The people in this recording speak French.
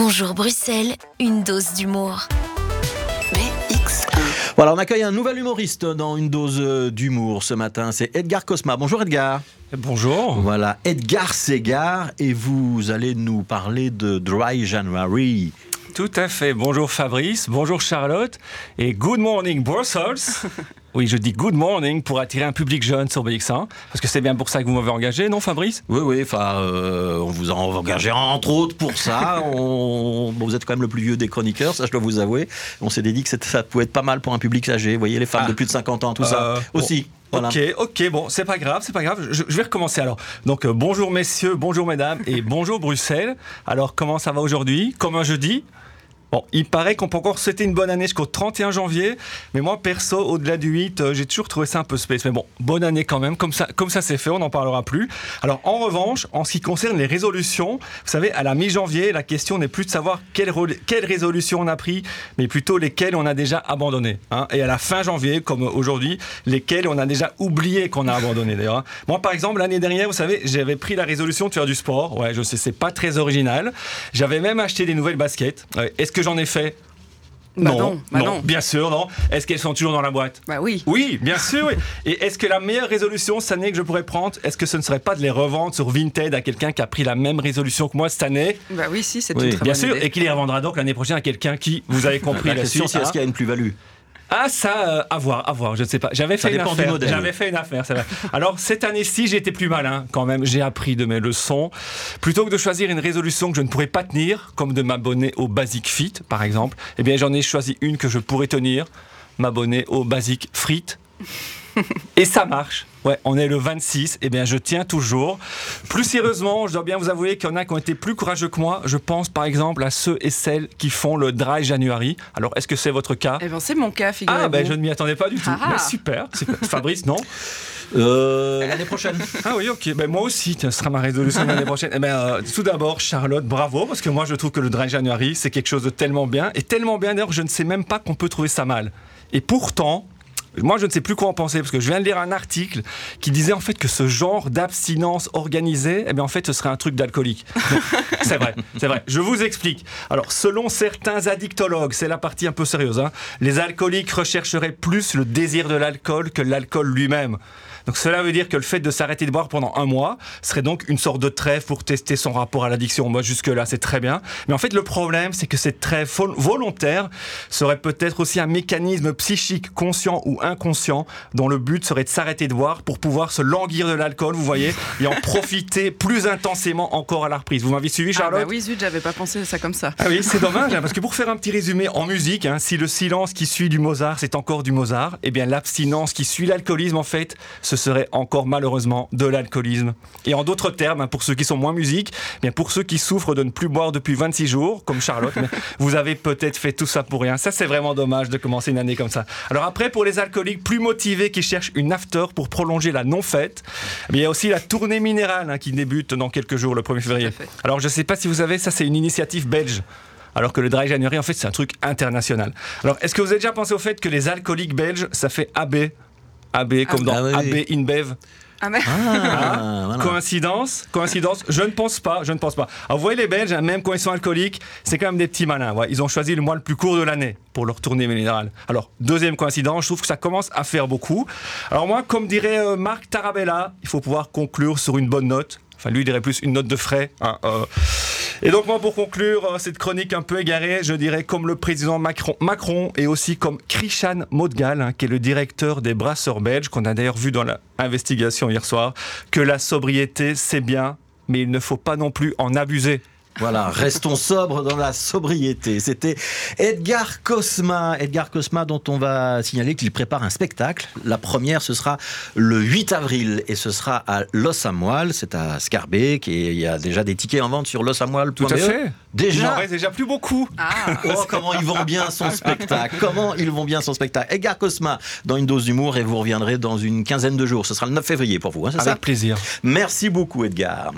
Bonjour Bruxelles, une dose d'humour. Voilà, on accueille un nouvel humoriste dans une dose euh, d'humour ce matin. C'est Edgar Cosma. Bonjour Edgar. Bonjour. Voilà, Edgar Segar et vous allez nous parler de Dry January. Tout à fait. Bonjour Fabrice, bonjour Charlotte et good morning Brussels. Oui, je dis good morning pour attirer un public jeune sur BX1, parce que c'est bien pour ça que vous m'avez engagé, non Fabrice? Oui, oui, enfin, euh, on vous a engagé entre autres pour ça. On... Bon, vous êtes quand même le plus vieux des chroniqueurs, ça je dois vous avouer. On s'est dit que ça pouvait être pas mal pour un public âgé. Vous voyez, les femmes Ah. de plus de 50 ans, tout ça Euh, aussi. Voilà. Ok, ok, bon, c'est pas grave, c'est pas grave. Je, je vais recommencer alors. Donc, euh, bonjour messieurs, bonjour mesdames et bonjour Bruxelles. Alors, comment ça va aujourd'hui? Comme un jeudi? Bon, il paraît qu'on peut encore souhaiter une bonne année jusqu'au 31 janvier, mais moi perso, au-delà du 8, euh, j'ai toujours trouvé ça un peu space. Mais bon, bonne année quand même, comme ça, comme ça c'est fait, on n'en parlera plus. Alors en revanche, en ce qui concerne les résolutions, vous savez, à la mi-janvier, la question n'est plus de savoir quelle, re- quelle résolution on a pris, mais plutôt lesquelles on a déjà abandonnées. hein. Et à la fin janvier, comme aujourd'hui, lesquelles on a déjà oublié qu'on a abandonné d'ailleurs. hein. Moi par exemple, l'année dernière, vous savez, j'avais pris la résolution de faire du sport. Ouais, je sais, c'est pas très original. J'avais même acheté des nouvelles baskets. Est-ce que j'en ai fait Bah non, bah non. bien sûr, non. Est-ce qu'elles sont toujours dans la boîte? Bah oui. Oui, bien sûr. oui. Et est-ce que la meilleure résolution cette année que je pourrais prendre, est-ce que ce ne serait pas de les revendre sur Vinted à quelqu'un qui a pris la même résolution que moi cette année? Bah oui, si, c'est Oui, une très Bien bonne sûr, idée. et qui les revendra donc l'année prochaine à quelqu'un qui, vous avez compris La la question, suite. c'est est-ce hein. qu'il y a une plus-value? Ah, ça, euh, à voir, à voir, je ne sais pas. J'avais fait une affaire. J'avais fait une affaire, c'est vrai. Alors, cette année-ci, j'ai été plus malin quand même. J'ai appris de mes leçons. Plutôt que de choisir une résolution que je ne pourrais pas tenir, comme de m'abonner au Basic Fit, par exemple, eh bien, j'en ai choisi une que je pourrais tenir, m'abonner au Basic Frites. Et ça marche. Ouais, on est le 26, et bien je tiens toujours. Plus sérieusement, je dois bien vous avouer qu'il y en a qui ont été plus courageux que moi. Je pense par exemple à ceux et celles qui font le Dry January. Alors, est-ce que c'est votre cas? Eh ben c'est mon cas, figurez-vous. ah, ben je ne m'y attendais pas du tout. Ah ah. Mais super, super. Fabrice, non? Euh, L'année prochaine. Ah oui, ok. Ben moi aussi, tiens, ce sera ma résolution de l'année prochaine. Eh ben, euh, tout d'abord, Charlotte, bravo, parce que moi, je trouve que le Dry January, c'est quelque chose de tellement bien. Et tellement bien, d'ailleurs, je ne sais même pas qu'on peut trouver ça mal. Et pourtant. Moi, je ne sais plus quoi en penser parce que je viens de lire un article qui disait en fait que ce genre d'abstinence organisée, eh bien en fait, ce serait un truc d'alcoolique. c'est vrai, c'est vrai. Je vous explique. Alors, selon certains addictologues, c'est la partie un peu sérieuse, hein, les alcooliques rechercheraient plus le désir de l'alcool que l'alcool lui-même. Donc cela veut dire que le fait de s'arrêter de boire pendant un mois serait donc une sorte de trêve pour tester son rapport à l'addiction. Moi jusque-là c'est très bien. Mais en fait le problème c'est que cette trêve vol- volontaire serait peut-être aussi un mécanisme psychique conscient ou inconscient dont le but serait de s'arrêter de boire pour pouvoir se languir de l'alcool, vous voyez, et en profiter plus intensément encore à la reprise. Vous m'avez suivi Ah Charlotte? bah oui, zut, j'avais pas pensé à ça comme ça. ah oui, c'est dommage, hein, parce que pour faire un petit résumé en musique, hein, si le silence qui suit du Mozart, c'est encore du Mozart, eh bien l'abstinence qui suit l'alcoolisme, en fait, ce serait encore malheureusement de l'alcoolisme. Et en d'autres termes, hein, pour ceux qui sont moins musique, eh bien pour ceux qui souffrent de ne plus boire depuis 26 jours, comme Charlotte, vous avez peut-être fait tout ça pour rien. Ça, c'est vraiment dommage de commencer une année comme ça. Alors après, pour les alcooliques plus motivés qui cherchent une after pour prolonger la non-fête, eh il y a aussi la tournée minérale hein, qui débute dans quelques jours, le 1er février. Alors je ne sais pas si vous savez, ça c'est une initiative belge. Alors que le Dry January, en fait, c'est un truc international. Alors, est-ce que vous avez déjà pensé au fait que les alcooliques belges, ça fait AB AB, comme dans Ah oui. AB InBev Ah mais Ah, voilà. Coïncidence Coïncidence Je ne pense pas, je ne pense pas. Alors, vous voyez, les Belges, hein, même quand ils sont alcooliques, c'est quand même des petits malins. ouais. Ils ont choisi le mois le plus court de l'année pour leur tournée minérale. Alors, deuxième coïncidence, je trouve que ça commence à faire beaucoup. Alors moi, comme dirait euh, Marc Tarabella, il faut pouvoir conclure sur une bonne note. Enfin, lui, il dirait plus une note de frais. hein, euh. Et donc, moi, pour conclure euh, cette chronique un peu égarée, je dirais comme le président Macron, et aussi comme Krishan Modgal, hein, qui est le directeur des brasseurs belges, qu'on a d'ailleurs vu dans l'investigation hier soir, que la sobriété, c'est bien, mais il ne faut pas non plus en abuser. Voilà, restons sobres dans la sobriété. C'était Edgar Cosma. Edgar Cosma, dont on va signaler qu'il prépare un spectacle. La première, ce sera le 8 avril et ce sera à Los Amoil. C'est à Scarbeck et il y a déjà des tickets en vente sur losamoil.be. Tout à fait. Il n'en Déjà reste déjà plus beaucoup. ah, Oh, comment ils vont bien son spectacle Comment ils vont bien son spectacle Edgar Cosma dans une dose d'humour et vous reviendrez dans une quinzaine de jours. Ce sera le 9 février pour vous, hein, c'est ça? Avec plaisir. Merci beaucoup Edgar.